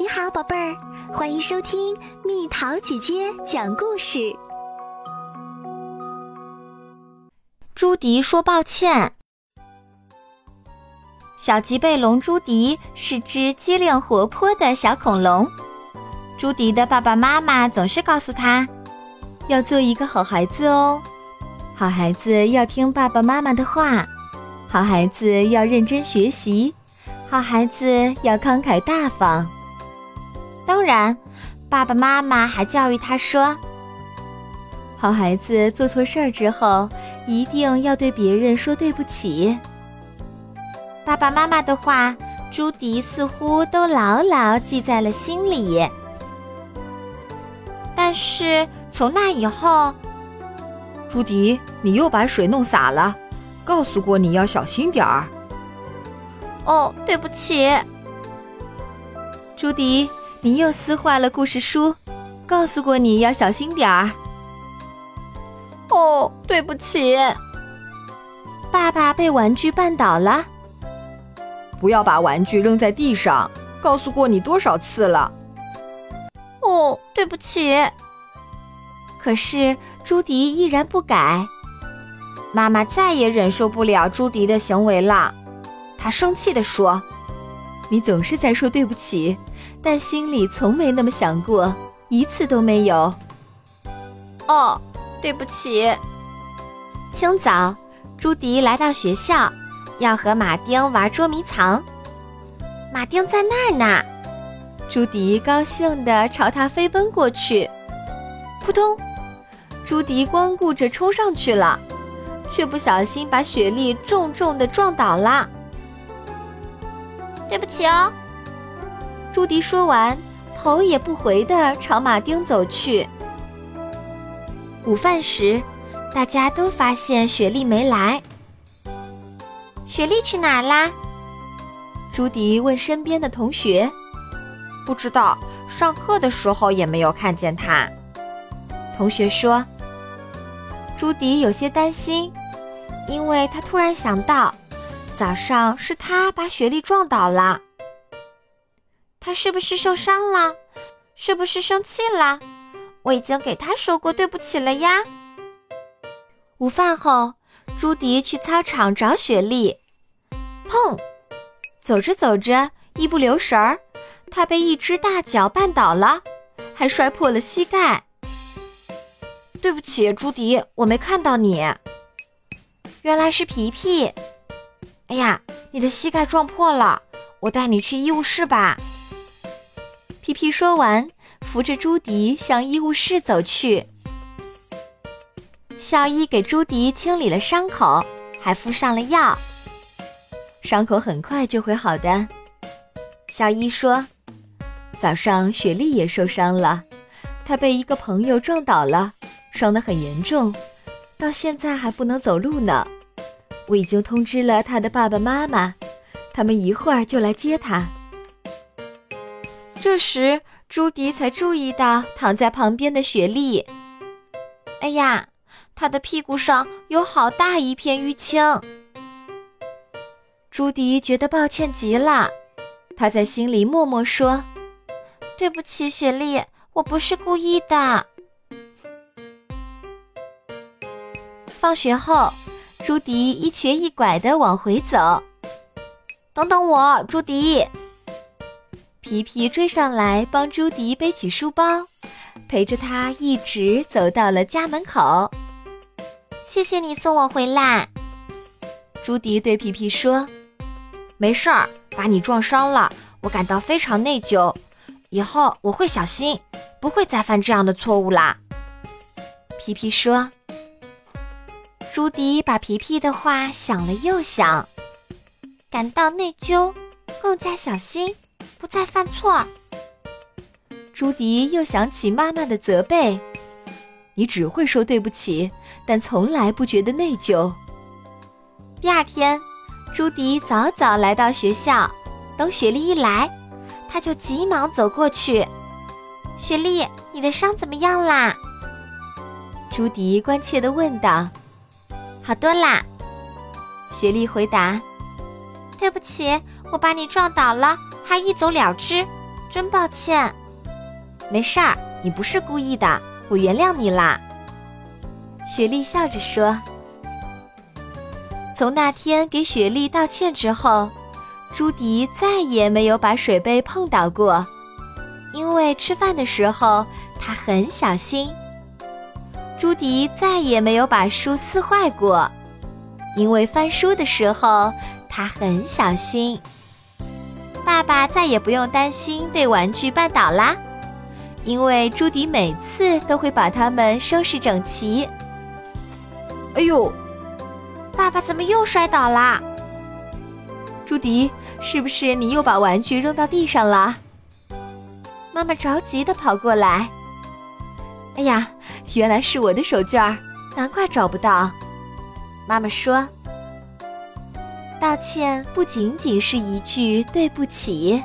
你好，宝贝儿，欢迎收听蜜桃姐姐讲故事。朱迪说抱歉。小棘背龙朱迪是只机灵活泼的小恐龙。朱迪的爸爸妈妈总是告诉他，要做一个好孩子哦，好孩子要听爸爸妈妈的话，好孩子要认真学习，好孩子要慷慨大方。当然，爸爸妈妈还教育他说：“好孩子做错事儿之后，一定要对别人说对不起。”爸爸妈妈的话，朱迪似乎都牢牢记在了心里。但是从那以后，朱迪，你又把水弄洒了，告诉过你要小心点儿。哦，对不起，朱迪。你又撕坏了故事书，告诉过你要小心点儿。哦，对不起。爸爸被玩具绊倒了，不要把玩具扔在地上，告诉过你多少次了。哦，对不起。可是朱迪依然不改。妈妈再也忍受不了朱迪的行为了，她生气地说：“你总是在说对不起。”但心里从没那么想过，一次都没有。哦，对不起。清早，朱迪来到学校，要和马丁玩捉迷藏。马丁在那儿呢，朱迪高兴地朝他飞奔过去。扑通！朱迪光顾着冲上去了，却不小心把雪莉重重地撞倒了。对不起哦。朱迪说完，头也不回地朝马丁走去。午饭时，大家都发现雪莉没来。雪莉去哪儿啦？朱迪问身边的同学。不知道，上课的时候也没有看见她。同学说。朱迪有些担心，因为他突然想到，早上是他把雪莉撞倒了。他是不是受伤了？是不是生气了？我已经给他说过对不起了呀。午饭后，朱迪去操场找雪莉。砰！走着走着，一不留神儿，他被一只大脚绊倒了，还摔破了膝盖。对不起，朱迪，我没看到你。原来是皮皮。哎呀，你的膝盖撞破了，我带你去医务室吧。皮皮说完，扶着朱迪向医务室走去。校医给朱迪清理了伤口，还敷上了药。伤口很快就会好的。校医说：“早上雪莉也受伤了，她被一个朋友撞倒了，伤得很严重，到现在还不能走路呢。我已经通知了她的爸爸妈妈，他们一会儿就来接她。”这时，朱迪才注意到躺在旁边的雪莉。哎呀，她的屁股上有好大一片淤青。朱迪觉得抱歉极了，他在心里默默说：“对不起，雪莉，我不是故意的。”放学后，朱迪一瘸一拐地往回走。等等我，朱迪。皮皮追上来，帮朱迪背起书包，陪着他一直走到了家门口。谢谢你送我回来，朱迪对皮皮说：“没事儿，把你撞伤了，我感到非常内疚。以后我会小心，不会再犯这样的错误啦。”皮皮说。朱迪把皮皮的话想了又想，感到内疚，更加小心。不再犯错。朱迪又想起妈妈的责备：“你只会说对不起，但从来不觉得内疚。”第二天，朱迪早早来到学校，等雪莉一来，他就急忙走过去：“雪莉，你的伤怎么样啦？”朱迪关切地问道。“好多啦。”雪莉回答。“对不起，我把你撞倒了。”他一走了之，真抱歉。没事儿，你不是故意的，我原谅你啦。雪莉笑着说。从那天给雪莉道歉之后，朱迪再也没有把水杯碰倒过，因为吃饭的时候他很小心。朱迪再也没有把书撕坏过，因为翻书的时候他很小心。爸爸再也不用担心被玩具绊倒啦，因为朱迪每次都会把它们收拾整齐。哎呦！爸爸怎么又摔倒啦？朱迪，是不是你又把玩具扔到地上了？妈妈着急的跑过来。哎呀，原来是我的手绢儿，难怪找不到。妈妈说：“道歉不仅仅是一句对不起。”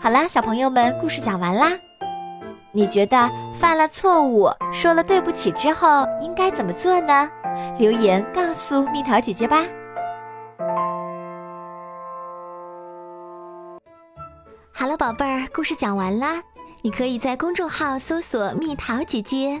好啦，小朋友们，故事讲完啦。你觉得犯了错误、说了对不起之后应该怎么做呢？留言告诉蜜桃姐姐吧。好了，宝贝儿，故事讲完啦。你可以在公众号搜索“蜜桃姐姐”，